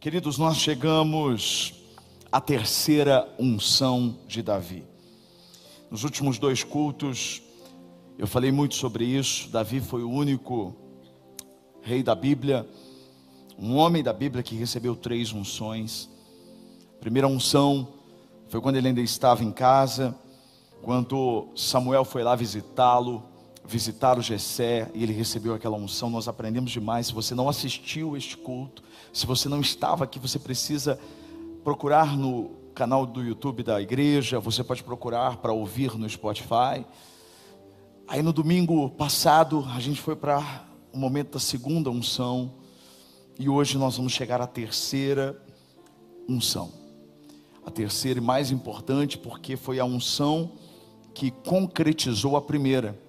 Queridos, nós chegamos à terceira unção de Davi. Nos últimos dois cultos, eu falei muito sobre isso. Davi foi o único rei da Bíblia, um homem da Bíblia que recebeu três unções. A primeira unção foi quando ele ainda estava em casa, quando Samuel foi lá visitá-lo, visitar o Gessé, e ele recebeu aquela unção. Nós aprendemos demais. Se você não assistiu este culto, se você não estava aqui, você precisa procurar no canal do YouTube da igreja, você pode procurar para ouvir no Spotify. Aí no domingo passado, a gente foi para o momento da segunda unção, e hoje nós vamos chegar à terceira unção. A terceira e mais importante, porque foi a unção que concretizou a primeira.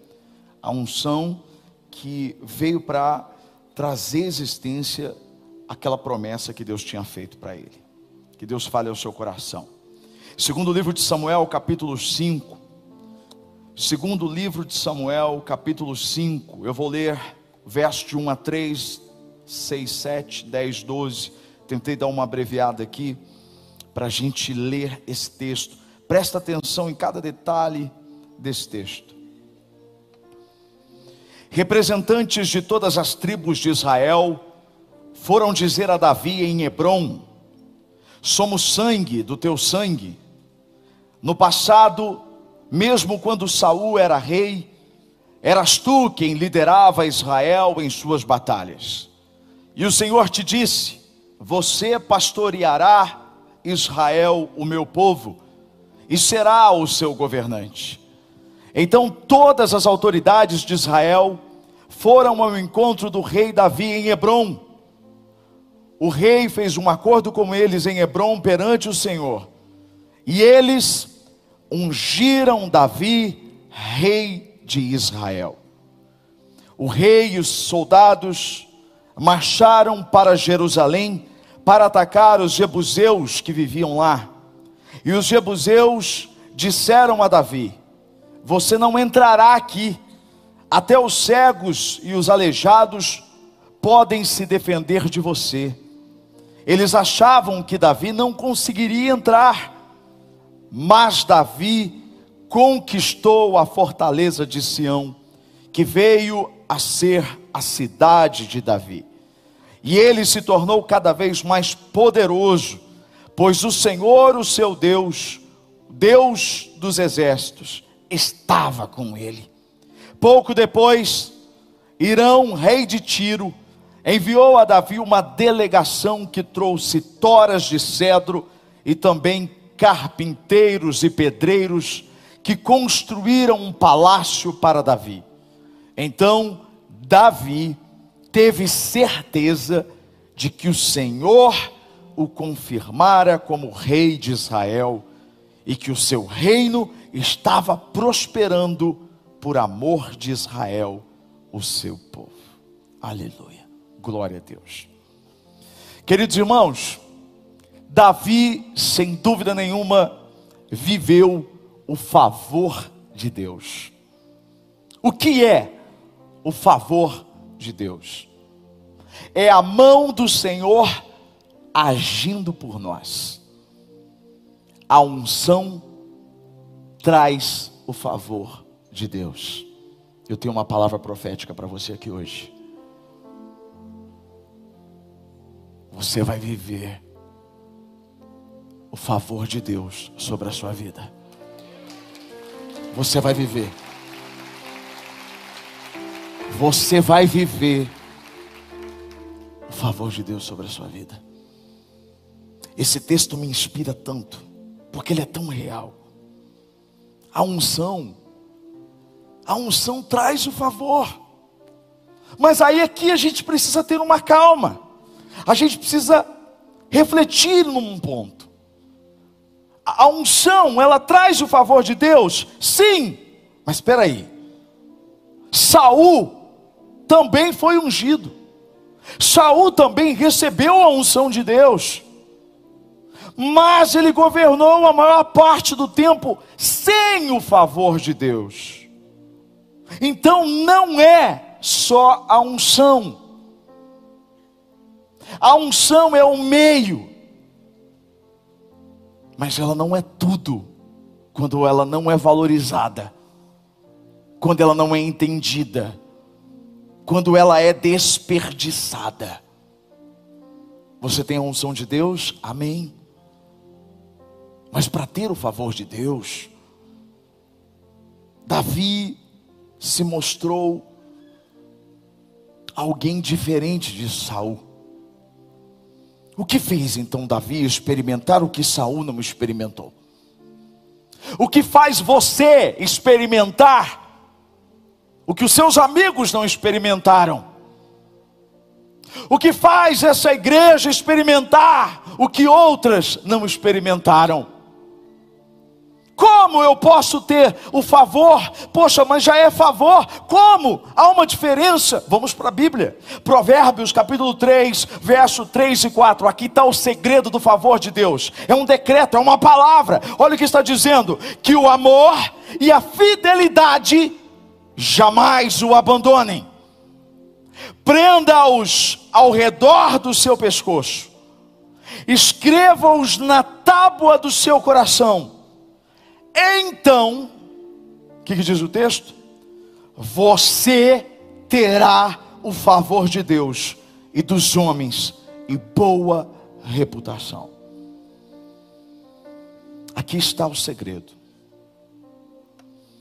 A unção que veio para trazer existência aquela promessa que Deus tinha feito para ele. Que Deus fale ao seu coração. Segundo livro de Samuel, capítulo 5. Segundo livro de Samuel, capítulo 5. Eu vou ler verso de 1 a 3, 6, 7, 10, 12. Tentei dar uma abreviada aqui para a gente ler esse texto. Presta atenção em cada detalhe desse texto. Representantes de todas as tribos de Israel foram dizer a Davi em Hebron: Somos sangue do teu sangue. No passado, mesmo quando Saul era rei, eras tu quem liderava Israel em suas batalhas. E o Senhor te disse: Você pastoreará Israel, o meu povo, e será o seu governante. Então todas as autoridades de Israel foram ao encontro do rei Davi em Hebron o rei fez um acordo com eles em Hebron perante o Senhor. E eles ungiram Davi rei de Israel. O rei e os soldados marcharam para Jerusalém para atacar os jebuseus que viviam lá. E os jebuseus disseram a Davi: Você não entrará aqui, até os cegos e os aleijados podem se defender de você. Eles achavam que Davi não conseguiria entrar, mas Davi conquistou a fortaleza de Sião, que veio a ser a cidade de Davi. E ele se tornou cada vez mais poderoso, pois o Senhor, o seu Deus, Deus dos exércitos, estava com ele. Pouco depois, Irão, rei de Tiro, enviou a Davi uma delegação que trouxe toras de cedro e também carpinteiros e pedreiros que construíram um palácio para Davi. Então, Davi teve certeza de que o Senhor o confirmara como rei de Israel e que o seu reino estava prosperando por amor de Israel, o seu povo. Aleluia. Glória a Deus. Queridos irmãos, Davi, sem dúvida nenhuma, viveu o favor de Deus. O que é o favor de Deus? É a mão do Senhor agindo por nós. A unção traz o favor de Deus. Eu tenho uma palavra profética para você aqui hoje. você vai viver o favor de Deus sobre a sua vida. Você vai viver. Você vai viver o favor de Deus sobre a sua vida. Esse texto me inspira tanto, porque ele é tão real. A unção, a unção traz o favor. Mas aí aqui a gente precisa ter uma calma a gente precisa refletir num ponto. A unção, ela traz o favor de Deus? Sim. Mas espera aí. Saul também foi ungido. Saul também recebeu a unção de Deus. Mas ele governou a maior parte do tempo sem o favor de Deus. Então não é só a unção A unção é o meio, mas ela não é tudo quando ela não é valorizada, quando ela não é entendida, quando ela é desperdiçada. Você tem a unção de Deus? Amém. Mas para ter o favor de Deus, Davi se mostrou alguém diferente de Saul. O que fez então Davi experimentar o que Saul não experimentou? O que faz você experimentar o que os seus amigos não experimentaram? O que faz essa igreja experimentar o que outras não experimentaram? Como eu posso ter o favor? Poxa, mas já é favor. Como? Há uma diferença. Vamos para a Bíblia. Provérbios capítulo 3, verso 3 e 4. Aqui está o segredo do favor de Deus. É um decreto, é uma palavra. Olha o que está dizendo: que o amor e a fidelidade jamais o abandonem. Prenda-os ao redor do seu pescoço. Escreva-os na tábua do seu coração então, o que, que diz o texto? Você terá o favor de Deus e dos homens e boa reputação. Aqui está o segredo.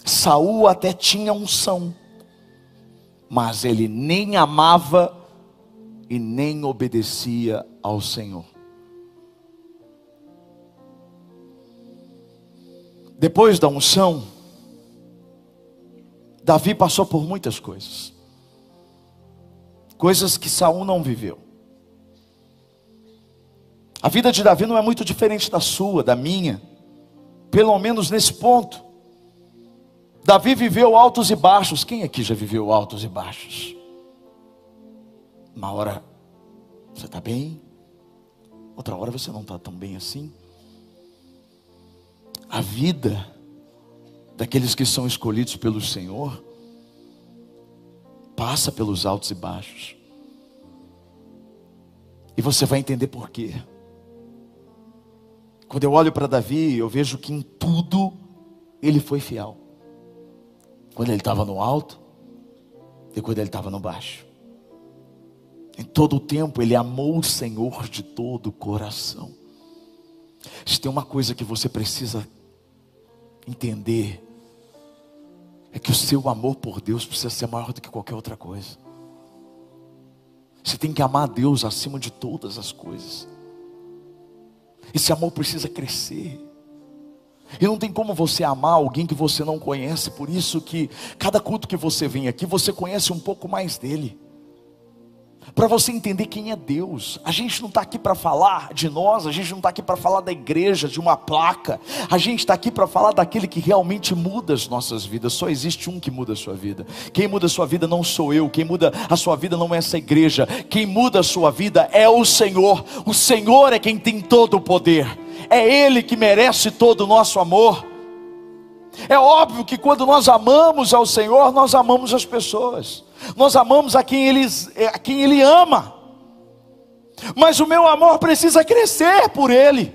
Saul até tinha unção, mas ele nem amava e nem obedecia ao Senhor. Depois da unção, Davi passou por muitas coisas. Coisas que Saul não viveu. A vida de Davi não é muito diferente da sua, da minha. Pelo menos nesse ponto. Davi viveu altos e baixos. Quem aqui já viveu altos e baixos? Uma hora você está bem, outra hora você não está tão bem assim a vida daqueles que são escolhidos pelo Senhor passa pelos altos e baixos. E você vai entender por quê. Quando eu olho para Davi, eu vejo que em tudo ele foi fiel. Quando ele estava no alto e quando ele estava no baixo. Em todo o tempo ele amou o Senhor de todo o coração. Se tem uma coisa que você precisa entender é que o seu amor por Deus precisa ser maior do que qualquer outra coisa. Você tem que amar a Deus acima de todas as coisas. Esse amor precisa crescer. E não tem como você amar alguém que você não conhece, por isso que cada culto que você vem aqui, você conhece um pouco mais dele para você entender quem é Deus. A gente não está aqui para falar de nós, a gente não está aqui para falar da igreja, de uma placa, a gente está aqui para falar daquele que realmente muda as nossas vidas. Só existe um que muda a sua vida. Quem muda a sua vida não sou eu, quem muda a sua vida não é essa igreja, quem muda a sua vida é o Senhor. O Senhor é quem tem todo o poder, é Ele que merece todo o nosso amor. É óbvio que quando nós amamos ao Senhor, nós amamos as pessoas. Nós amamos a quem ele, a quem ele ama. Mas o meu amor precisa crescer por ele.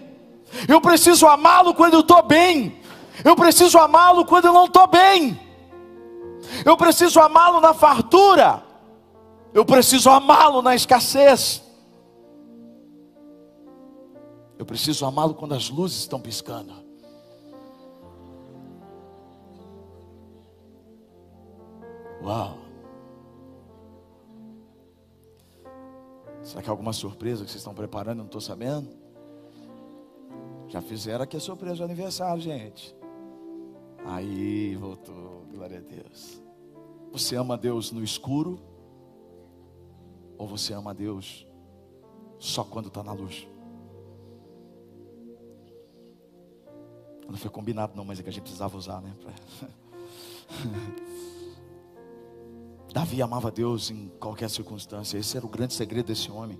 Eu preciso amá-lo quando eu estou bem. Eu preciso amá-lo quando eu não estou bem. Eu preciso amá-lo na fartura. Eu preciso amá-lo na escassez. Eu preciso amá-lo quando as luzes estão piscando. Uau! Será que é alguma surpresa que vocês estão preparando? Eu não estou sabendo. Já fizeram aqui a surpresa do aniversário, gente. Aí voltou, glória a Deus. Você ama Deus no escuro? Ou você ama Deus só quando está na luz? Não foi combinado, não, mas é que a gente precisava usar, né? Davi amava Deus em qualquer circunstância. Esse era o grande segredo desse homem.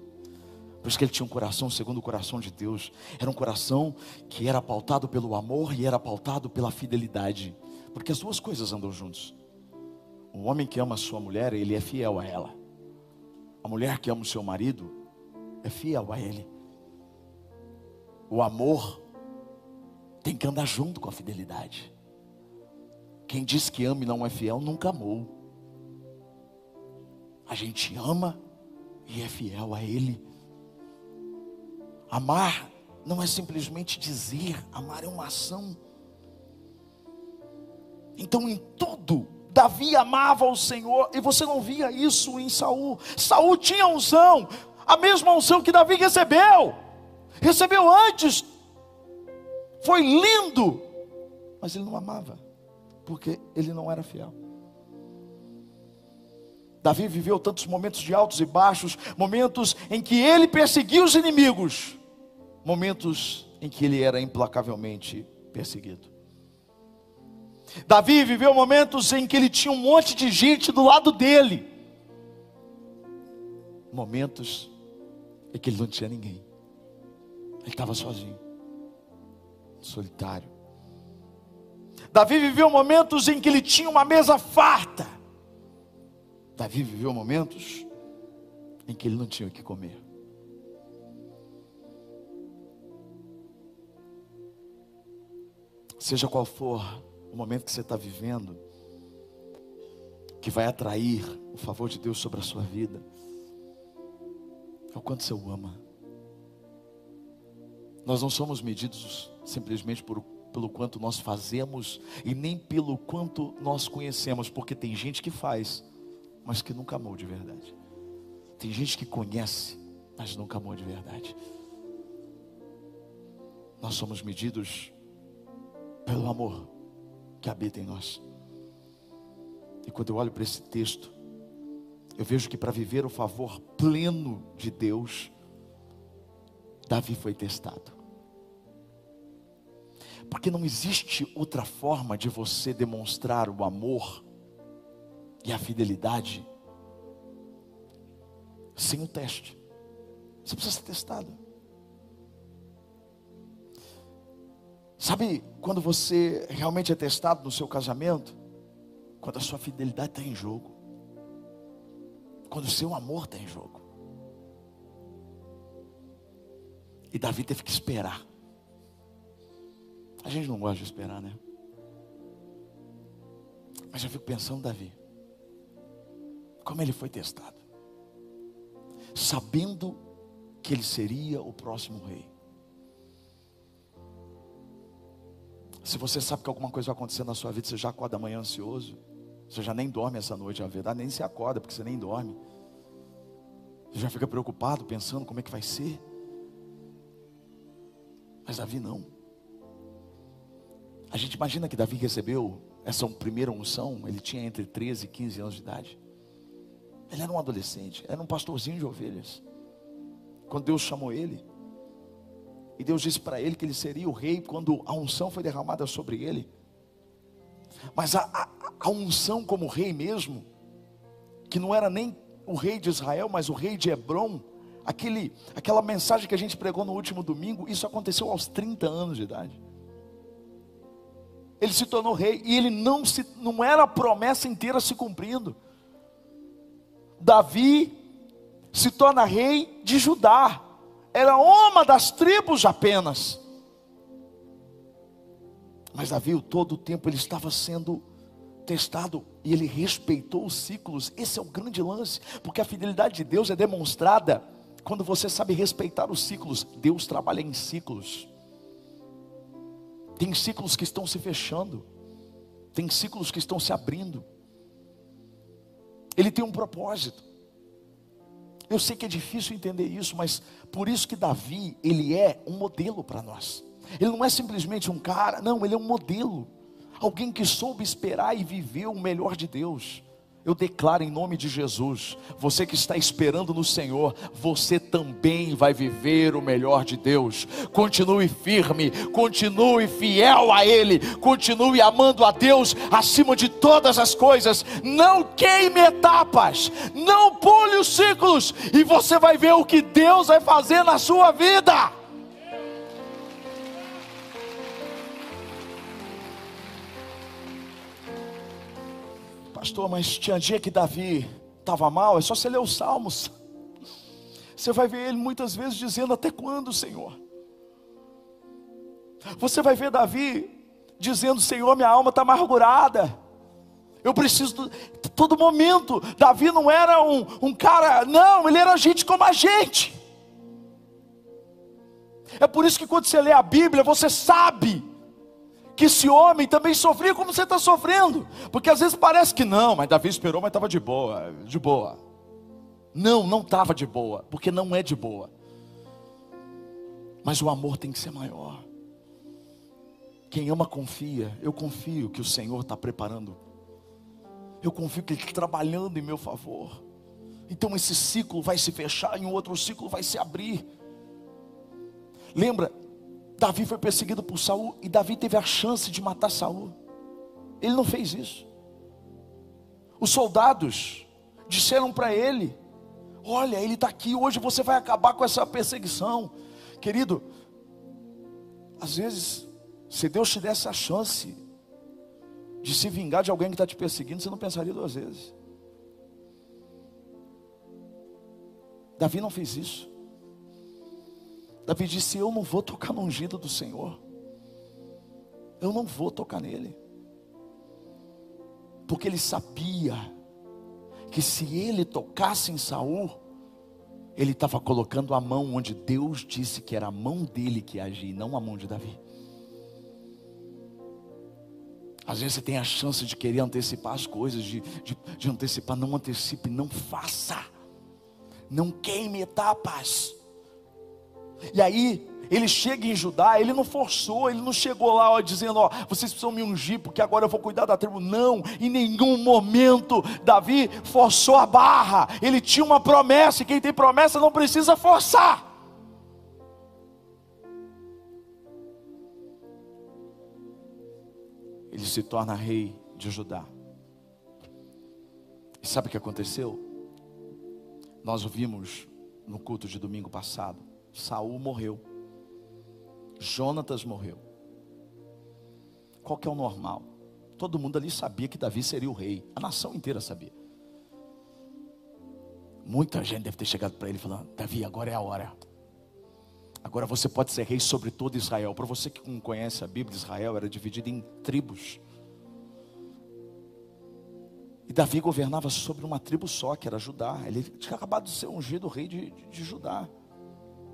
Por isso que ele tinha um coração segundo o coração de Deus. Era um coração que era pautado pelo amor e era pautado pela fidelidade. Porque as duas coisas andam juntos. O homem que ama a sua mulher, ele é fiel a ela. A mulher que ama o seu marido, é fiel a Ele. O amor tem que andar junto com a fidelidade. Quem diz que ama e não é fiel nunca amou. A gente ama e é fiel a Ele. Amar não é simplesmente dizer, amar é uma ação. Então, em tudo, Davi amava o Senhor, e você não via isso em Saul. Saul tinha unção, a mesma unção que Davi recebeu. Recebeu antes. Foi lindo, mas ele não amava, porque ele não era fiel. Davi viveu tantos momentos de altos e baixos, momentos em que ele perseguia os inimigos, momentos em que ele era implacavelmente perseguido. Davi viveu momentos em que ele tinha um monte de gente do lado dele, momentos em que ele não tinha ninguém, ele estava sozinho, solitário. Davi viveu momentos em que ele tinha uma mesa farta, Davi viveu momentos em que ele não tinha o que comer. Seja qual for o momento que você está vivendo, que vai atrair o favor de Deus sobre a sua vida, é o quanto você o ama. Nós não somos medidos simplesmente por, pelo quanto nós fazemos e nem pelo quanto nós conhecemos, porque tem gente que faz, mas que nunca amou de verdade. Tem gente que conhece, mas nunca amou de verdade. Nós somos medidos pelo amor que habita em nós. E quando eu olho para esse texto, eu vejo que para viver o favor pleno de Deus, Davi foi testado. Porque não existe outra forma de você demonstrar o amor e a fidelidade sem o teste. Você precisa ser testado. Sabe quando você realmente é testado no seu casamento? Quando a sua fidelidade está em jogo. Quando o seu amor está em jogo. E Davi teve que esperar. A gente não gosta de esperar, né? Mas eu fico pensando, Davi, como ele foi testado, sabendo que ele seria o próximo rei. Se você sabe que alguma coisa vai acontecer na sua vida, você já acorda amanhã ansioso. Você já nem dorme essa noite, na verdade, nem se acorda, porque você nem dorme. Você já fica preocupado, pensando como é que vai ser. Mas Davi não. A gente imagina que Davi recebeu essa primeira unção, ele tinha entre 13 e 15 anos de idade. Ele era um adolescente, era um pastorzinho de ovelhas. Quando Deus chamou ele, e Deus disse para ele que ele seria o rei quando a unção foi derramada sobre ele. Mas a, a, a unção como rei mesmo, que não era nem o rei de Israel, mas o rei de Hebron, aquele, aquela mensagem que a gente pregou no último domingo, isso aconteceu aos 30 anos de idade. Ele se tornou rei e ele não se não era a promessa inteira se cumprindo. Davi se torna rei de Judá era uma das tribos apenas. Mas Davi, todo o tempo, ele estava sendo testado e ele respeitou os ciclos. Esse é o grande lance, porque a fidelidade de Deus é demonstrada quando você sabe respeitar os ciclos. Deus trabalha em ciclos. Tem ciclos que estão se fechando, tem ciclos que estão se abrindo. Ele tem um propósito. Eu sei que é difícil entender isso, mas por isso que Davi, ele é um modelo para nós. Ele não é simplesmente um cara, não, ele é um modelo. Alguém que soube esperar e viveu o melhor de Deus. Eu declaro em nome de Jesus, você que está esperando no Senhor, você também vai viver o melhor de Deus. Continue firme, continue fiel a Ele, continue amando a Deus acima de todas as coisas. Não queime etapas, não pule os ciclos, e você vai ver o que Deus vai fazer na sua vida. Pastor, mas tinha dia que Davi estava mal, é só você ler os Salmos. Você vai ver ele muitas vezes dizendo: Até quando, Senhor? Você vai ver Davi dizendo: Senhor, minha alma está amargurada. Eu preciso, todo momento. Davi não era um, um cara, não, ele era gente como a gente. É por isso que quando você lê a Bíblia, você sabe que esse homem também sofria como você está sofrendo. Porque às vezes parece que não, mas Davi esperou, mas estava de boa, de boa. Não, não estava de boa, porque não é de boa. Mas o amor tem que ser maior. Quem ama confia. Eu confio que o Senhor está preparando. Eu confio que Ele está trabalhando em meu favor. Então esse ciclo vai se fechar e um outro ciclo vai se abrir. Lembra, Davi foi perseguido por Saul e Davi teve a chance de matar Saul. Ele não fez isso. Os soldados disseram para ele: Olha, ele está aqui, hoje você vai acabar com essa perseguição. Querido, às vezes se Deus te desse a chance de se vingar de alguém que está te perseguindo, você não pensaria duas vezes. Davi não fez isso. Davi disse: Eu não vou tocar no ungido do Senhor. Eu não vou tocar nele. Porque ele sabia que se ele tocasse em Saul, ele estava colocando a mão onde Deus disse que era a mão dele que agia, não a mão de Davi. Às vezes você tem a chance de querer antecipar as coisas, de, de, de antecipar, não antecipe, não faça, não queime etapas. E aí, ele chega em Judá, ele não forçou, ele não chegou lá ó, dizendo: Ó, vocês precisam me ungir, porque agora eu vou cuidar da tribo. Não, em nenhum momento Davi forçou a barra, ele tinha uma promessa, e quem tem promessa não precisa forçar. ele se torna rei de Judá. E sabe o que aconteceu? Nós ouvimos no culto de domingo passado. Saul morreu. Jonatas morreu. Qual que é o normal? Todo mundo ali sabia que Davi seria o rei. A nação inteira sabia. Muita gente deve ter chegado para ele falando: Davi, agora é a hora. Agora você pode ser rei sobre todo Israel. Para você que não conhece a Bíblia, Israel era dividida em tribos. E Davi governava sobre uma tribo só, que era Judá. Ele tinha acabado de ser ungido rei de, de, de Judá.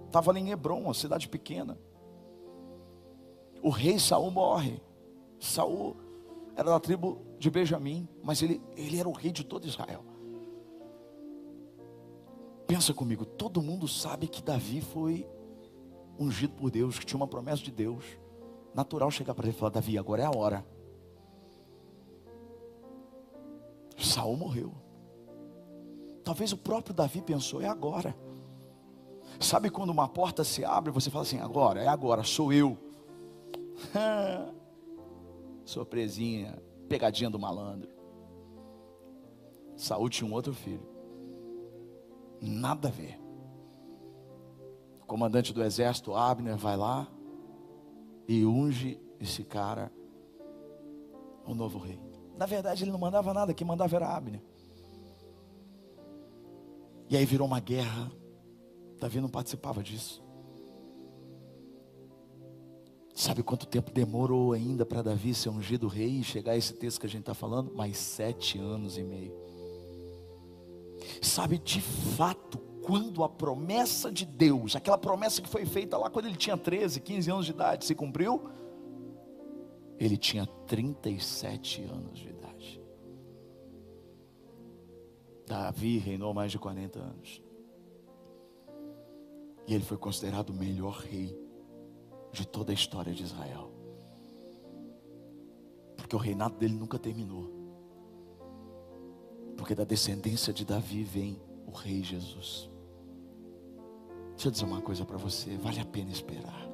Estava ali em Hebron, uma cidade pequena. O rei Saul morre. Saul era da tribo de Benjamim, mas ele, ele era o rei de todo Israel. Pensa comigo, todo mundo sabe que Davi foi ungido por Deus, que tinha uma promessa de Deus. Natural chegar para ele e falar: Davi, agora é a hora. Saul morreu. Talvez o próprio Davi pensou: é agora. Sabe quando uma porta se abre, você fala assim: agora, é agora, sou eu. Surpresinha, pegadinha do malandro. Tinha um outro filho. Nada a ver comandante do exército, Abner, vai lá e unge esse cara, o novo rei. Na verdade, ele não mandava nada, quem mandava era Abner. E aí virou uma guerra. Davi não participava disso. Sabe quanto tempo demorou ainda para Davi ser ungido rei e chegar a esse texto que a gente está falando? Mais sete anos e meio. Sabe de fato quando a promessa de Deus, aquela promessa que foi feita lá quando ele tinha 13, 15 anos de idade, se cumpriu, ele tinha 37 anos de idade. Davi reinou mais de 40 anos. E ele foi considerado o melhor rei de toda a história de Israel. Porque o reinado dele nunca terminou. Porque da descendência de Davi vem o rei Jesus. Deixa eu dizer uma coisa para você: vale a pena esperar.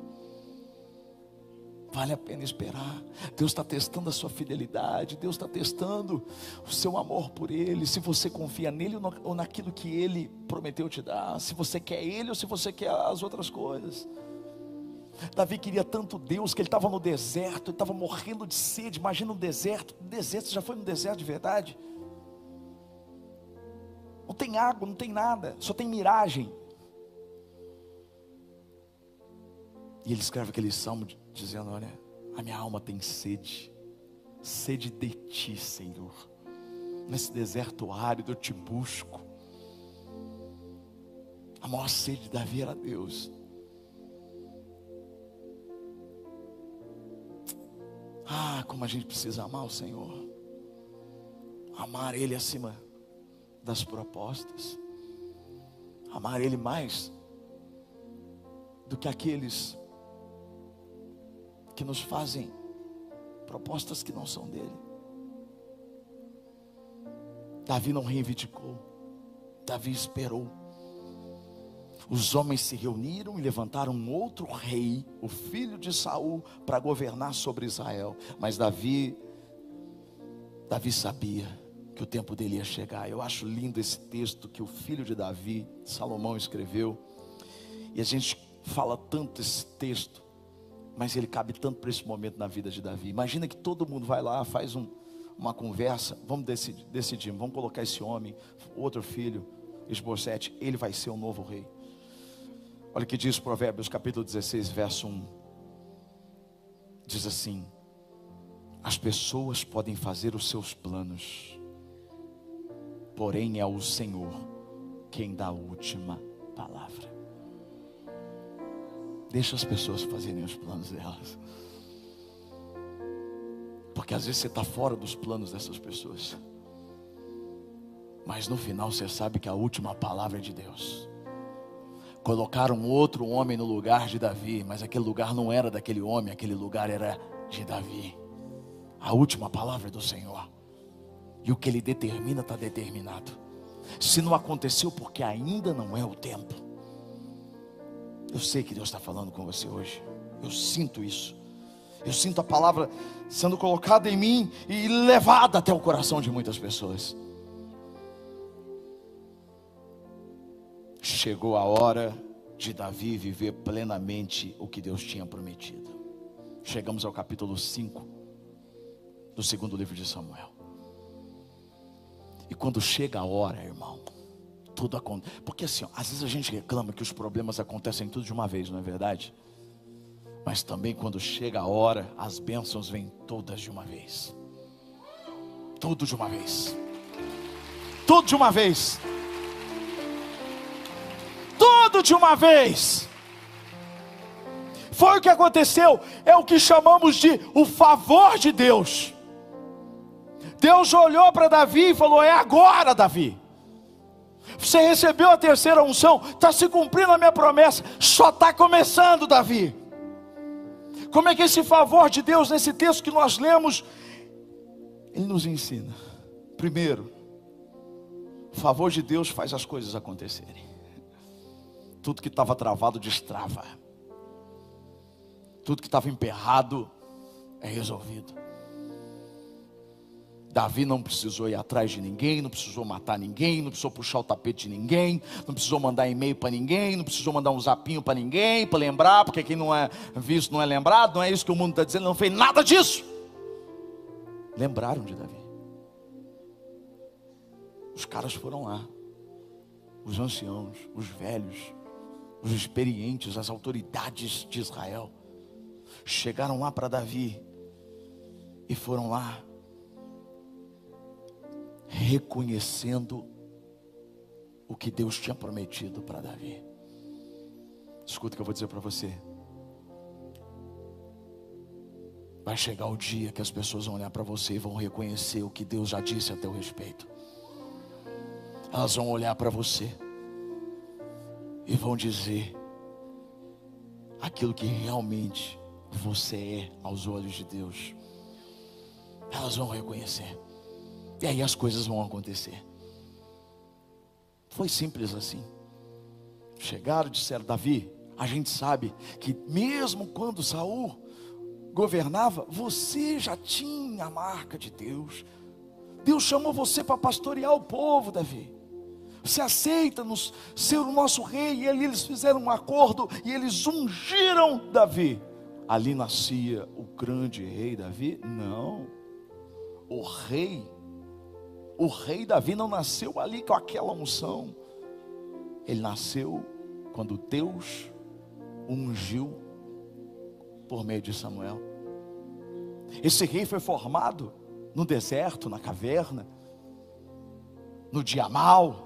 Vale a pena esperar. Deus está testando a sua fidelidade. Deus está testando o seu amor por Ele. Se você confia nele ou naquilo que Ele prometeu te dar, se você quer Ele ou se você quer as outras coisas. Davi queria tanto Deus que ele estava no deserto, ele estava morrendo de sede. Imagina um deserto, um deserto, você já foi no deserto de verdade? Não tem água, não tem nada, só tem miragem. E ele escreve aquele salmo dizendo: Olha, a minha alma tem sede, sede de ti, Senhor. Nesse deserto árido eu te busco. A maior sede de Davi era Deus. Ah, como a gente precisa amar o Senhor. Amar Ele acima das propostas. Amar Ele mais do que aqueles que nos fazem propostas que não são dele. Davi não reivindicou, Davi esperou. Os homens se reuniram e levantaram um outro rei, o filho de Saul, para governar sobre Israel. Mas Davi, Davi sabia que o tempo dele ia chegar. Eu acho lindo esse texto que o filho de Davi, Salomão, escreveu. E a gente fala tanto esse texto, mas ele cabe tanto para esse momento na vida de Davi. Imagina que todo mundo vai lá, faz um, uma conversa, vamos decidir, decidir, vamos colocar esse homem, outro filho, Esbocete, ele vai ser o novo rei. Olha o que diz Provérbios capítulo 16, verso 1. Diz assim: As pessoas podem fazer os seus planos, porém é o Senhor quem dá a última palavra. Deixa as pessoas fazerem os planos delas. Porque às vezes você está fora dos planos dessas pessoas. Mas no final você sabe que a última palavra é de Deus. Colocaram outro homem no lugar de Davi, mas aquele lugar não era daquele homem, aquele lugar era de Davi. A última palavra é do Senhor. E o que ele determina está determinado. Se não aconteceu, porque ainda não é o tempo. Eu sei que Deus está falando com você hoje. Eu sinto isso. Eu sinto a palavra sendo colocada em mim e levada até o coração de muitas pessoas. Chegou a hora de Davi viver plenamente o que Deus tinha prometido. Chegamos ao capítulo 5 do segundo livro de Samuel. E quando chega a hora, irmão, tudo acontece. Porque assim, ó, às vezes a gente reclama que os problemas acontecem tudo de uma vez, não é verdade? Mas também quando chega a hora, as bênçãos vêm todas de uma vez. Tudo de uma vez. Tudo de uma vez. Tudo de uma vez. Foi o que aconteceu, é o que chamamos de o favor de Deus. Deus olhou para Davi e falou: É agora, Davi. Você recebeu a terceira unção, está se cumprindo a minha promessa, só está começando, Davi. Como é que esse favor de Deus, nesse texto que nós lemos, ele nos ensina. Primeiro, o favor de Deus faz as coisas acontecerem. Tudo que estava travado destrava. Tudo que estava emperrado é resolvido. Davi não precisou ir atrás de ninguém, não precisou matar ninguém, não precisou puxar o tapete de ninguém, não precisou mandar e-mail para ninguém, não precisou mandar um zapinho para ninguém, para lembrar, porque quem não é visto não é lembrado, não é isso que o mundo está dizendo, não fez nada disso. Lembraram de Davi. Os caras foram lá, os anciãos, os velhos, os experientes, as autoridades de Israel, chegaram lá para Davi e foram lá reconhecendo o que Deus tinha prometido para Davi. Escuta o que eu vou dizer para você. Vai chegar o dia que as pessoas vão olhar para você e vão reconhecer o que Deus já disse a teu respeito. Elas vão olhar para você e vão dizer aquilo que realmente você é aos olhos de Deus. Elas vão reconhecer. E aí as coisas vão acontecer. Foi simples assim. Chegaram, disseram, Davi, a gente sabe que mesmo quando Saul governava, você já tinha a marca de Deus. Deus chamou você para pastorear o povo, Davi. Você aceita nos, ser o nosso rei. E eles fizeram um acordo e eles ungiram Davi. Ali nascia o grande rei Davi? Não. O rei o rei Davi não nasceu ali com aquela unção. Ele nasceu quando Deus ungiu por meio de Samuel. Esse rei foi formado no deserto, na caverna, no dia mal.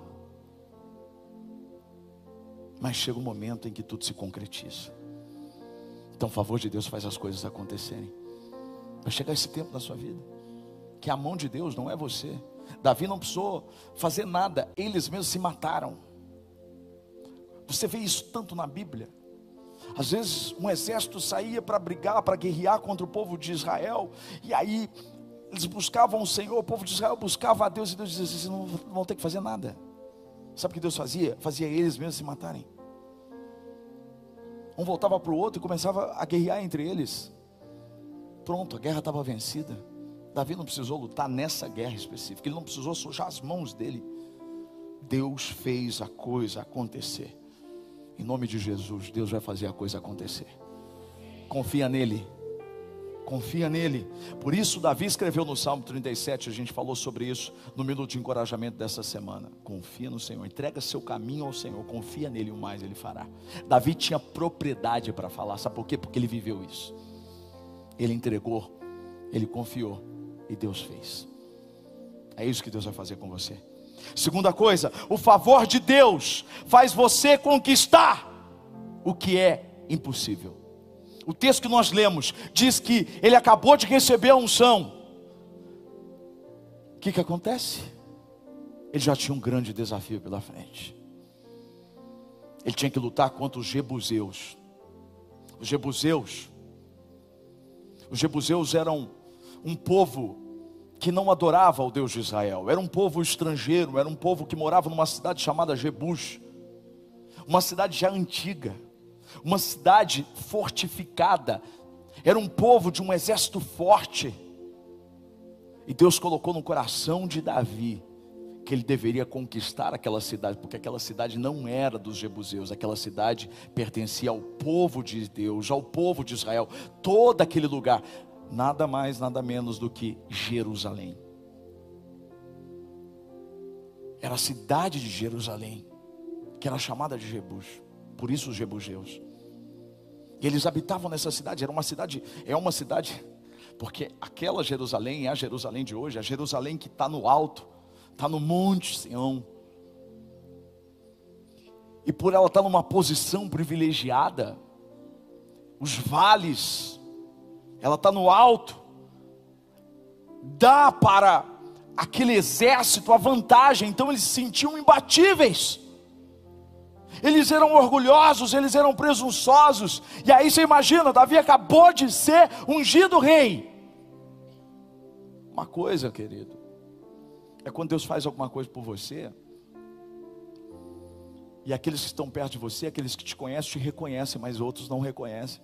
Mas chega um momento em que tudo se concretiza. Então, o favor de Deus faz as coisas acontecerem. Vai chegar esse tempo na sua vida que a mão de Deus não é você. Davi não precisou fazer nada, eles mesmos se mataram. Você vê isso tanto na Bíblia. Às vezes um exército saía para brigar, para guerrear contra o povo de Israel, e aí eles buscavam o Senhor, o povo de Israel buscava a Deus, e Deus dizia assim: vocês não vão ter que fazer nada. Sabe o que Deus fazia? Fazia eles mesmos se matarem. Um voltava para o outro e começava a guerrear entre eles. Pronto, a guerra estava vencida. Davi não precisou lutar nessa guerra específica, ele não precisou sujar as mãos dele. Deus fez a coisa acontecer. Em nome de Jesus, Deus vai fazer a coisa acontecer. Confia nele. Confia nele. Por isso, Davi escreveu no Salmo 37, a gente falou sobre isso no minuto de encorajamento dessa semana. Confia no Senhor, entrega seu caminho ao Senhor, confia nele, o mais ele fará. Davi tinha propriedade para falar, sabe por quê? Porque ele viveu isso. Ele entregou, ele confiou e Deus fez. É isso que Deus vai fazer com você. Segunda coisa, o favor de Deus faz você conquistar o que é impossível. O texto que nós lemos diz que ele acabou de receber a unção. O que, que acontece? Ele já tinha um grande desafio pela frente. Ele tinha que lutar contra os jebuseus. Os jebuseus, os jebuseus eram um povo que não adorava o Deus de Israel, era um povo estrangeiro, era um povo que morava numa cidade chamada Jebus, uma cidade já antiga uma cidade fortificada, era um povo de um exército forte. E Deus colocou no coração de Davi que ele deveria conquistar aquela cidade, porque aquela cidade não era dos jebuseus, aquela cidade pertencia ao povo de Deus, ao povo de Israel, todo aquele lugar, nada mais, nada menos do que Jerusalém. Era a cidade de Jerusalém, que era chamada de Jebus, por isso os jebuseus. E eles habitavam nessa cidade, era uma cidade, é uma cidade, porque aquela Jerusalém é a Jerusalém de hoje, a Jerusalém que está no alto, está no monte Sião. E por ela estar tá numa posição privilegiada, os vales, ela está no alto, dá para aquele exército a vantagem, então eles se sentiam imbatíveis eles eram orgulhosos, eles eram presunçosos. E aí você imagina, Davi acabou de ser ungido rei. Uma coisa, querido, é quando Deus faz alguma coisa por você, e aqueles que estão perto de você, aqueles que te conhecem, te reconhecem, mas outros não reconhecem.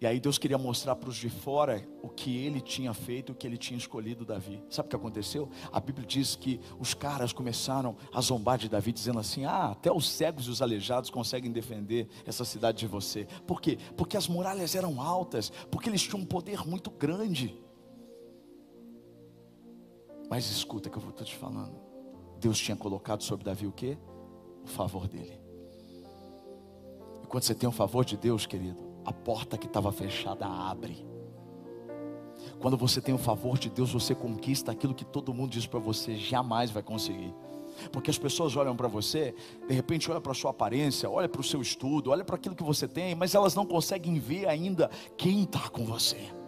E aí Deus queria mostrar para os de fora o que ele tinha feito, o que ele tinha escolhido Davi. Sabe o que aconteceu? A Bíblia diz que os caras começaram a zombar de Davi, dizendo assim: Ah, até os cegos e os aleijados conseguem defender essa cidade de você. Por quê? Porque as muralhas eram altas, porque eles tinham um poder muito grande. Mas escuta que eu estar te falando. Deus tinha colocado sobre Davi o que? O favor dele. E quando você tem o favor de Deus, querido, a porta que estava fechada abre. Quando você tem o favor de Deus, você conquista aquilo que todo mundo diz para você jamais vai conseguir. Porque as pessoas olham para você, de repente olham para a sua aparência, olham para o seu estudo, olham para aquilo que você tem, mas elas não conseguem ver ainda quem está com você.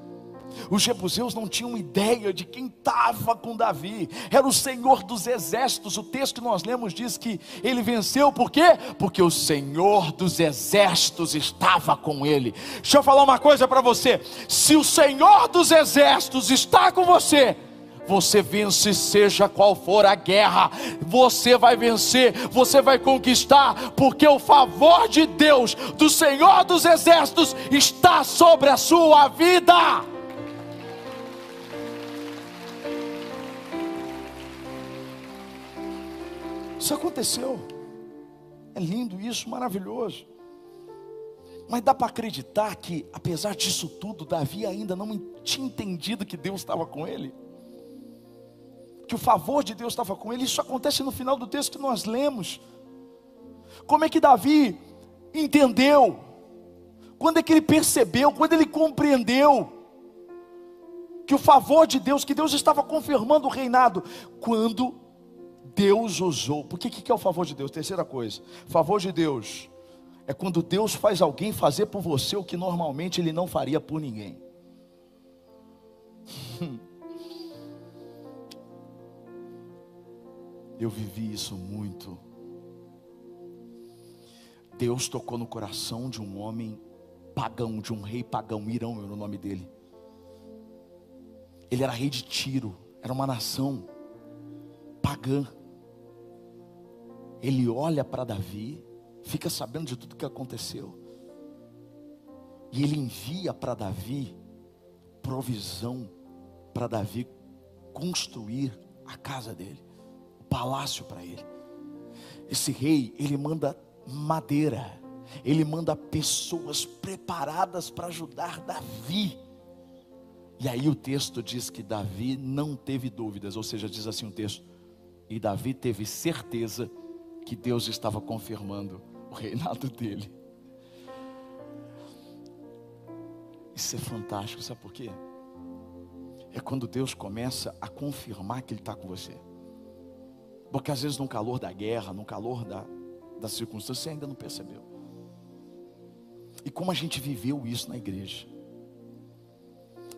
Os jebuseus não tinham ideia de quem estava com Davi, era o Senhor dos exércitos. O texto que nós lemos diz que ele venceu, por quê? Porque o Senhor dos exércitos estava com ele. Deixa eu falar uma coisa para você: se o Senhor dos exércitos está com você, você vence, seja qual for a guerra, você vai vencer, você vai conquistar, porque o favor de Deus, do Senhor dos exércitos, está sobre a sua vida. Isso aconteceu. É lindo isso, maravilhoso. Mas dá para acreditar que, apesar disso tudo, Davi ainda não tinha entendido que Deus estava com ele. Que o favor de Deus estava com ele. Isso acontece no final do texto que nós lemos. Como é que Davi entendeu? Quando é que ele percebeu? Quando ele compreendeu? que o favor de Deus, que Deus estava confirmando o reinado, quando Deus usou. Por que, que é o favor de Deus? Terceira coisa, favor de Deus é quando Deus faz alguém fazer por você o que normalmente ele não faria por ninguém. Eu vivi isso muito. Deus tocou no coração de um homem pagão, de um rei pagão, Irão era o nome dele. Ele era rei de Tiro, era uma nação pagã. Ele olha para Davi, fica sabendo de tudo que aconteceu, e ele envia para Davi provisão para Davi construir a casa dele, o palácio para ele. Esse rei, ele manda madeira, ele manda pessoas preparadas para ajudar Davi e aí o texto diz que Davi não teve dúvidas, ou seja, diz assim o texto: e Davi teve certeza que Deus estava confirmando o reinado dele. Isso é fantástico, sabe por quê? É quando Deus começa a confirmar que Ele está com você. Porque às vezes no calor da guerra, no calor da, da circunstância, você ainda não percebeu. E como a gente viveu isso na igreja.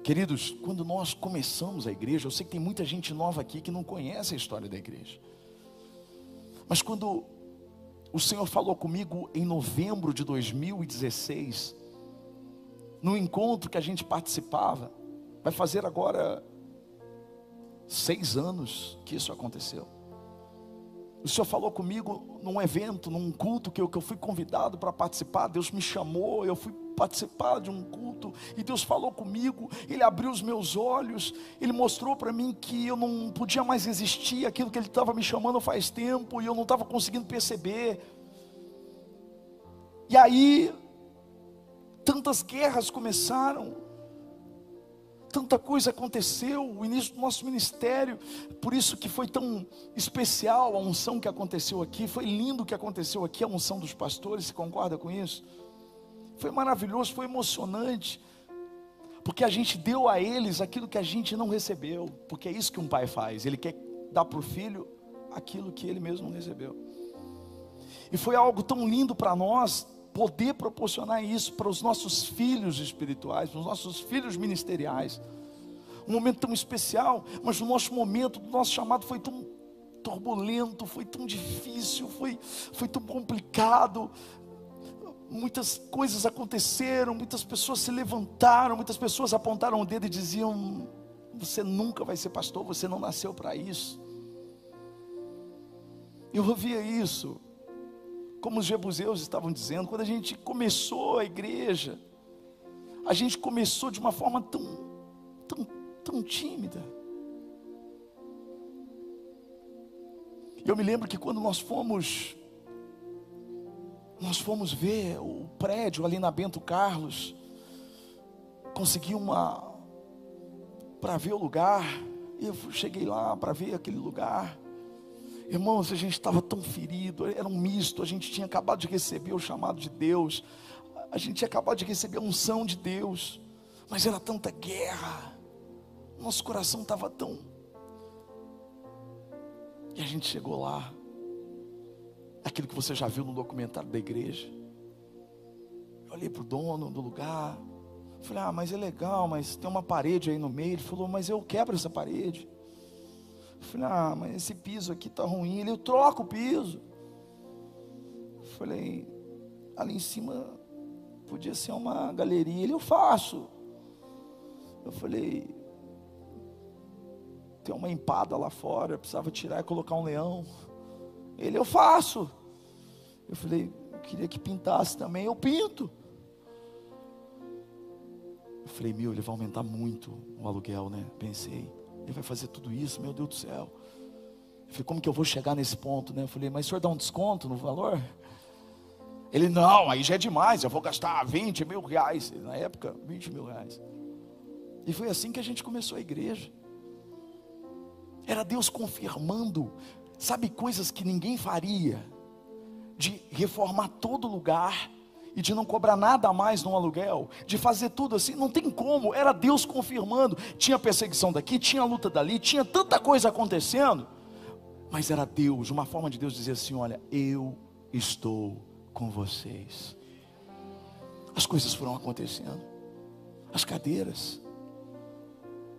Queridos, quando nós começamos a igreja, eu sei que tem muita gente nova aqui que não conhece a história da igreja. Mas quando o Senhor falou comigo em novembro de 2016, no encontro que a gente participava, vai fazer agora seis anos que isso aconteceu. O Senhor falou comigo num evento, num culto que eu, que eu fui convidado para participar. Deus me chamou, eu fui participar de um culto e Deus falou comigo. Ele abriu os meus olhos, ele mostrou para mim que eu não podia mais existir aquilo que ele estava me chamando faz tempo e eu não estava conseguindo perceber. E aí, tantas guerras começaram, tanta coisa aconteceu, o início do nosso ministério, por isso que foi tão especial a unção que aconteceu aqui, foi lindo o que aconteceu aqui, a unção dos pastores, você concorda com isso? Foi maravilhoso, foi emocionante, porque a gente deu a eles aquilo que a gente não recebeu, porque é isso que um pai faz, ele quer dar para o filho aquilo que ele mesmo não recebeu. E foi algo tão lindo para nós, poder proporcionar isso para os nossos filhos espirituais, para os nossos filhos ministeriais. Um momento tão especial, mas o nosso momento, o nosso chamado foi tão turbulento, foi tão difícil, foi, foi tão complicado. Muitas coisas aconteceram, muitas pessoas se levantaram, muitas pessoas apontaram o dedo e diziam: Você nunca vai ser pastor, você não nasceu para isso. Eu ouvia isso, como os jebuseus estavam dizendo, quando a gente começou a igreja, a gente começou de uma forma tão, tão, tão tímida. Eu me lembro que quando nós fomos, nós fomos ver o prédio ali na Bento Carlos, consegui uma, para ver o lugar, eu cheguei lá para ver aquele lugar, Irmãos, a gente estava tão ferido, era um misto, a gente tinha acabado de receber o chamado de Deus, a gente tinha acabado de receber a unção de Deus, mas era tanta guerra, nosso coração estava tão. E a gente chegou lá, aquilo que você já viu no documentário da igreja. Eu olhei para o dono do lugar, falei: Ah, mas é legal, mas tem uma parede aí no meio. Ele falou: Mas eu quebro essa parede. Eu falei, ah, mas esse piso aqui está ruim. Ele, eu troco o piso. Eu falei, ali em cima podia ser uma galeria. Ele, eu faço. Eu falei, tem uma empada lá fora, eu precisava tirar e colocar um leão. Ele, eu faço. Eu falei, eu queria que pintasse também, eu pinto. Eu falei, meu, ele vai aumentar muito o aluguel, né? Pensei. Ele vai fazer tudo isso, meu Deus do céu. Eu falei, como que eu vou chegar nesse ponto, né? Eu falei, mas o senhor dá um desconto no valor? Ele, não, aí já é demais, eu vou gastar 20 mil reais. Na época, 20 mil reais. E foi assim que a gente começou a igreja. Era Deus confirmando, sabe, coisas que ninguém faria, de reformar todo lugar e de não cobrar nada a mais no aluguel, de fazer tudo assim, não tem como, era Deus confirmando. Tinha perseguição daqui, tinha luta dali, tinha tanta coisa acontecendo, mas era Deus, uma forma de Deus dizer assim: olha, eu estou com vocês. As coisas foram acontecendo, as cadeiras,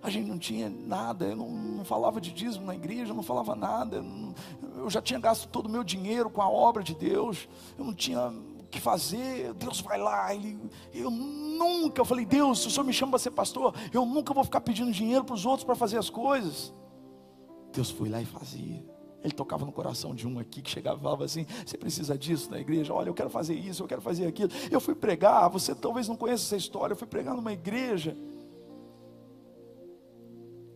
a gente não tinha nada, eu não, não falava de dízimo na igreja, eu não falava nada, eu, não, eu já tinha gasto todo o meu dinheiro com a obra de Deus, eu não tinha que fazer, Deus vai lá, ele, eu nunca, eu falei, Deus, se o Senhor me chama para ser pastor, eu nunca vou ficar pedindo dinheiro para os outros para fazer as coisas. Deus foi lá e fazia. Ele tocava no coração de um aqui que chegava e falava assim: Você precisa disso na igreja? Olha, eu quero fazer isso, eu quero fazer aquilo. Eu fui pregar, você talvez não conheça essa história. Eu fui pregar numa igreja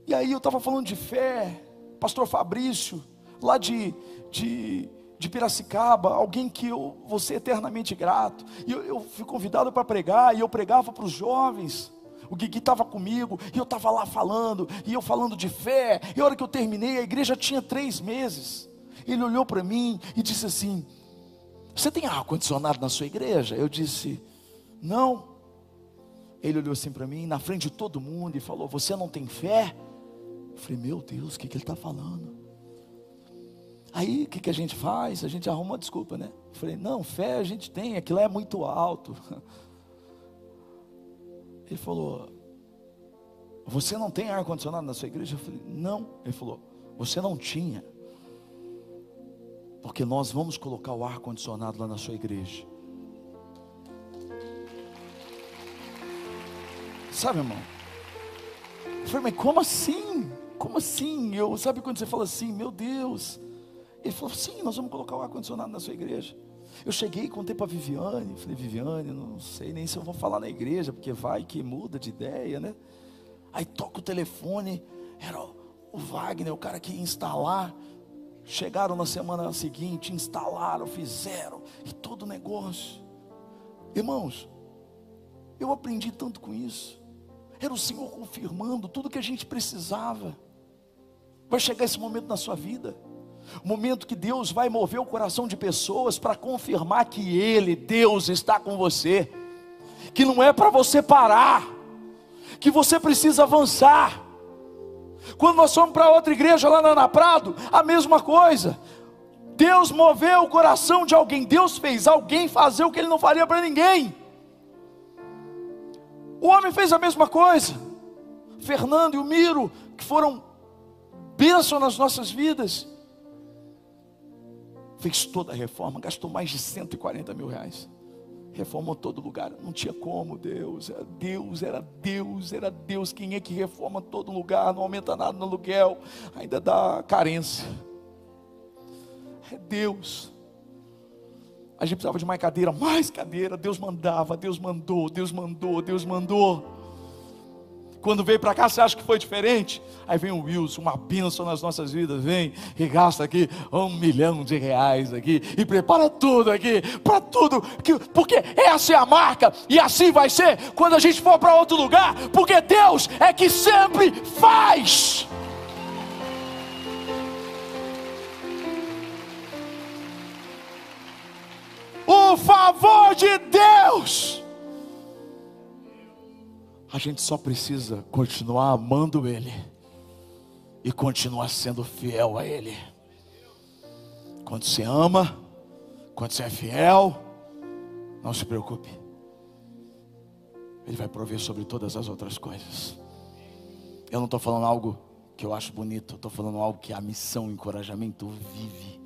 e aí eu estava falando de fé, pastor Fabrício, lá de, de, de Piracicaba, alguém que eu vou ser eternamente grato. E eu, eu fui convidado para pregar, e eu pregava para os jovens. O Guigui estava comigo, e eu estava lá falando, e eu falando de fé. E a hora que eu terminei, a igreja tinha três meses. Ele olhou para mim e disse assim: Você tem ar-condicionado na sua igreja? Eu disse: Não. Ele olhou assim para mim, na frente de todo mundo, e falou: Você não tem fé? Eu falei, meu Deus, o que, que ele está falando? Aí o que, que a gente faz? A gente arruma uma desculpa, né? Eu falei, não, fé a gente tem, aquilo é muito alto. Ele falou, você não tem ar-condicionado na sua igreja? Eu falei, não. Ele falou, você não tinha. Porque nós vamos colocar o ar-condicionado lá na sua igreja. Sabe, irmão? Eu falei, mas como assim? Como assim? Eu, sabe quando você fala assim, meu Deus? Ele falou, sim, nós vamos colocar o ar-condicionado na sua igreja. Eu cheguei contei para a Viviane, falei, Viviane, não sei nem se eu vou falar na igreja, porque vai que muda de ideia, né? Aí toca o telefone, era o Wagner, o cara que ia instalar. Chegaram na semana seguinte, instalaram, fizeram, e todo o negócio. Irmãos, eu aprendi tanto com isso. Era o Senhor confirmando tudo que a gente precisava. Vai chegar esse momento na sua vida. O momento que Deus vai mover o coração de pessoas para confirmar que Ele, Deus, está com você. Que não é para você parar, que você precisa avançar. Quando nós fomos para outra igreja lá na Ana Prado, a mesma coisa. Deus moveu o coração de alguém, Deus fez alguém fazer o que ele não faria para ninguém. O homem fez a mesma coisa. Fernando e o Miro, que foram bênção nas nossas vidas. Fez toda a reforma, gastou mais de 140 mil reais. Reformou todo lugar, não tinha como, Deus, era Deus, era Deus, era Deus. Quem é que reforma todo lugar, não aumenta nada no aluguel, ainda dá carência. É Deus. A gente precisava de mais cadeira, mais cadeira. Deus mandava, Deus mandou, Deus mandou, Deus mandou. Quando veio para cá, você acha que foi diferente? Aí vem o Wilson, uma bênção nas nossas vidas, vem e gasta aqui um milhão de reais aqui e prepara tudo aqui, para tudo, porque essa é a marca e assim vai ser quando a gente for para outro lugar, porque Deus é que sempre faz. O favor de Deus a gente só precisa continuar amando Ele e continuar sendo fiel a Ele. Quando você ama, quando você é fiel, não se preocupe, Ele vai prover sobre todas as outras coisas. Eu não estou falando algo que eu acho bonito, estou falando algo que a missão, o encorajamento vive.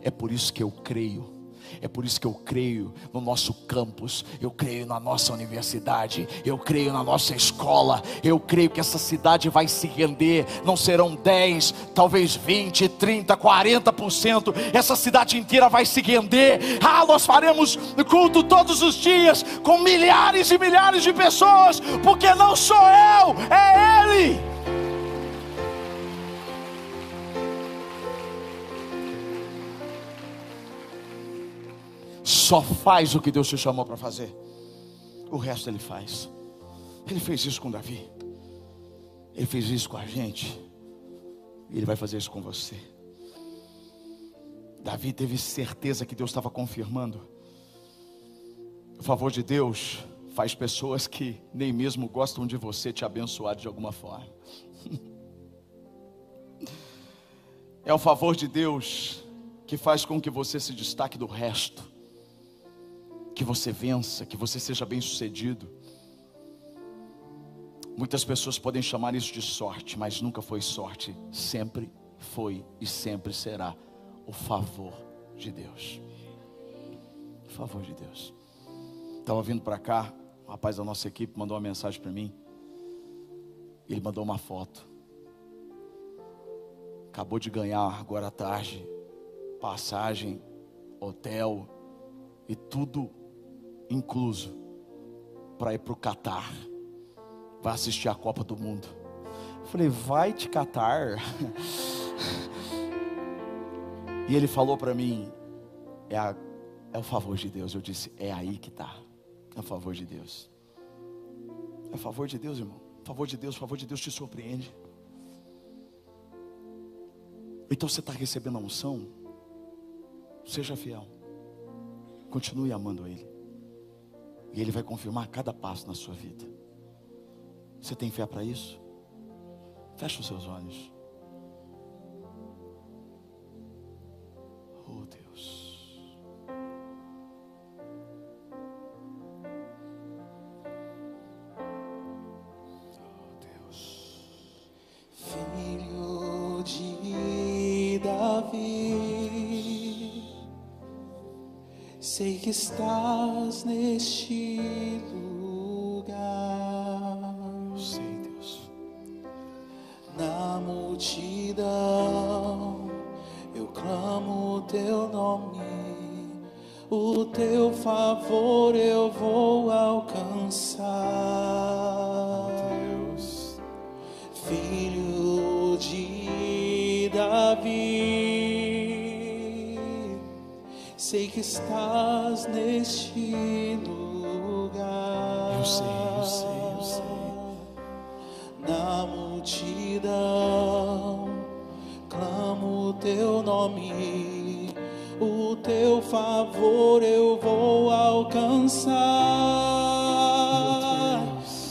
É por isso que eu creio é por isso que eu creio no nosso campus, eu creio na nossa universidade, eu creio na nossa escola, eu creio que essa cidade vai se render. Não serão 10, talvez 20, 30, 40%. Essa cidade inteira vai se render. Ah, nós faremos culto todos os dias com milhares e milhares de pessoas, porque não sou eu, é Ele. Só faz o que Deus te chamou para fazer. O resto ele faz. Ele fez isso com Davi. Ele fez isso com a gente. E ele vai fazer isso com você. Davi teve certeza que Deus estava confirmando. O favor de Deus faz pessoas que nem mesmo gostam de você te abençoar de alguma forma. É o favor de Deus que faz com que você se destaque do resto, que você vença, que você seja bem-sucedido. Muitas pessoas podem chamar isso de sorte, mas nunca foi sorte, sempre foi e sempre será o favor de Deus. O favor de Deus. Estava vindo para cá, o rapaz da nossa equipe mandou uma mensagem para mim. Ele mandou uma foto. Acabou de ganhar agora à tarde passagem, hotel e tudo incluso para ir para o Catar. Vai assistir a Copa do Mundo. falei, vai te Catar. e ele falou para mim, é, a, é o favor de Deus. Eu disse, é aí que está. É o favor de Deus. É o favor de Deus, irmão. O favor de Deus, o favor de Deus te surpreende. Então você está recebendo a unção, seja fiel, continue amando Ele, e Ele vai confirmar cada passo na sua vida. Você tem fé para isso? Feche os seus olhos. Oh Deus. Oh Deus. Filho de Davi, sei que estás neste lugar. Eu sei, Deus. Na multidão eu clamo o teu nome, o teu favor eu vou alcançar. Que estás neste lugar. Eu sei, eu sei, eu sei. Na multidão, clamo o teu nome, o teu favor eu vou alcançar.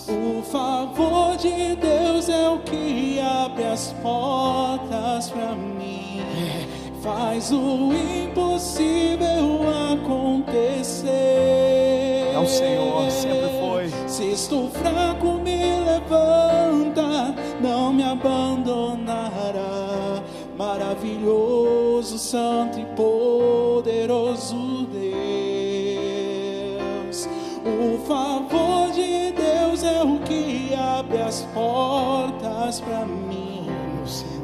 O favor de Deus é o que abre as portas para mim, faz o acontecer. É o Senhor, sempre foi. Se estou fraco, me levanta, não me abandonará. Maravilhoso, santo e poderoso Deus. O favor de Deus é o que abre as portas para mim.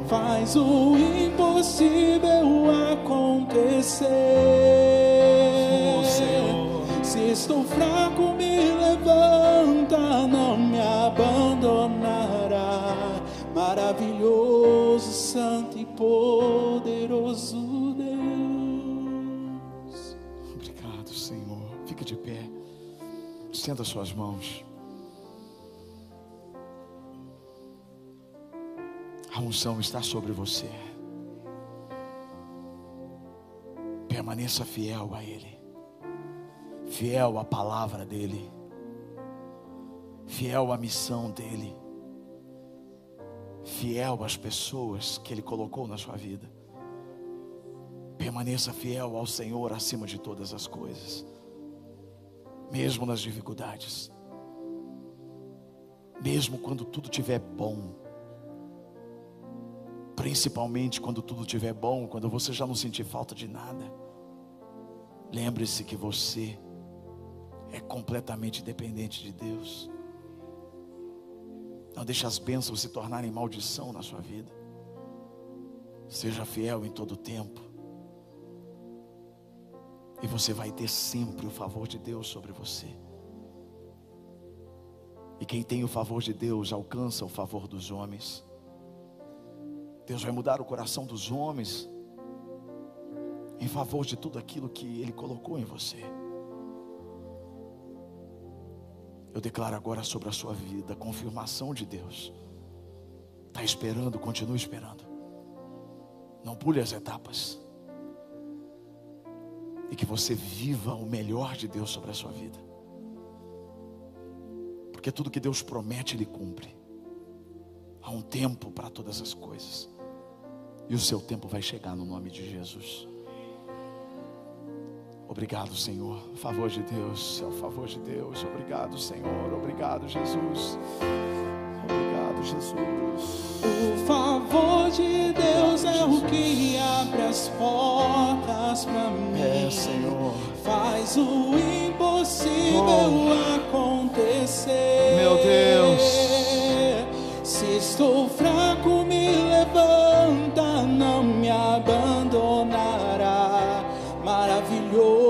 Faz o impossível acontecer. Estou fraco, me levanta, não me abandonará. Maravilhoso, santo e poderoso Deus. Obrigado, Senhor. Fica de pé. Estenda suas mãos. A unção está sobre você. Permaneça fiel a Ele, fiel à palavra dEle, fiel à missão dEle, fiel às pessoas que Ele colocou na sua vida. Permaneça fiel ao Senhor acima de todas as coisas, mesmo nas dificuldades, mesmo quando tudo estiver bom, principalmente quando tudo estiver bom, quando você já não sentir falta de nada. Lembre-se que você é completamente dependente de Deus. Não deixe as bênçãos se tornarem maldição na sua vida. Seja fiel em todo tempo. E você vai ter sempre o favor de Deus sobre você. E quem tem o favor de Deus alcança o favor dos homens. Deus vai mudar o coração dos homens em favor de tudo aquilo que Ele colocou em você. Eu declaro agora sobre a sua vida confirmação de Deus. Está esperando, continue esperando. Não pule as etapas. E que você viva o melhor de Deus sobre a sua vida. Porque tudo que Deus promete, Ele cumpre. Há um tempo para todas as coisas. E o seu tempo vai chegar no nome de Jesus. Obrigado, Senhor. A favor de Deus, é o favor de Deus. Obrigado, Senhor. Obrigado, Jesus. Obrigado, Jesus. O favor de Deus é o que abre as portas para mim. É, Senhor. Faz o impossível acontecer. Meu Deus. Se estou fraco, me levanta, não me abandonará. Maravilhoso,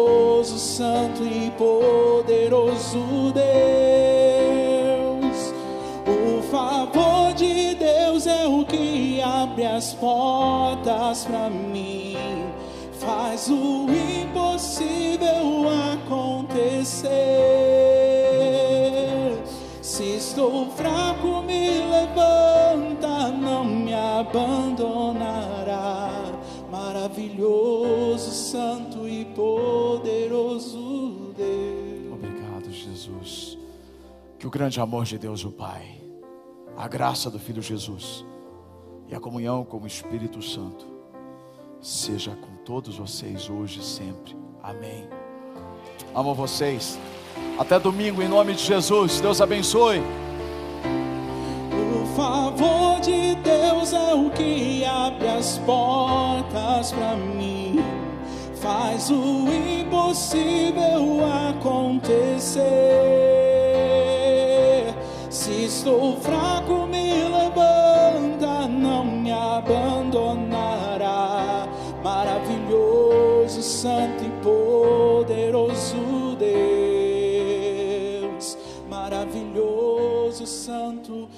santo e poderoso Deus. O favor de Deus é o que abre as portas para mim. Faz o impossível acontecer. Se estou fraco, me levanta, não me abandonará. Maravilhoso, santo poderoso Deus. Obrigado, Jesus. Que o grande amor de Deus, o Pai, a graça do Filho Jesus e a comunhão com o Espírito Santo seja com todos vocês hoje e sempre. Amém. Amo vocês. Até domingo, em nome de Jesus. Deus abençoe. O favor de Deus é o que abre as portas para mim. Faz o impossível acontecer. Se estou fraco, me levanta, não me abandonará. Maravilhoso, santo e poderoso Deus. Maravilhoso, santo e.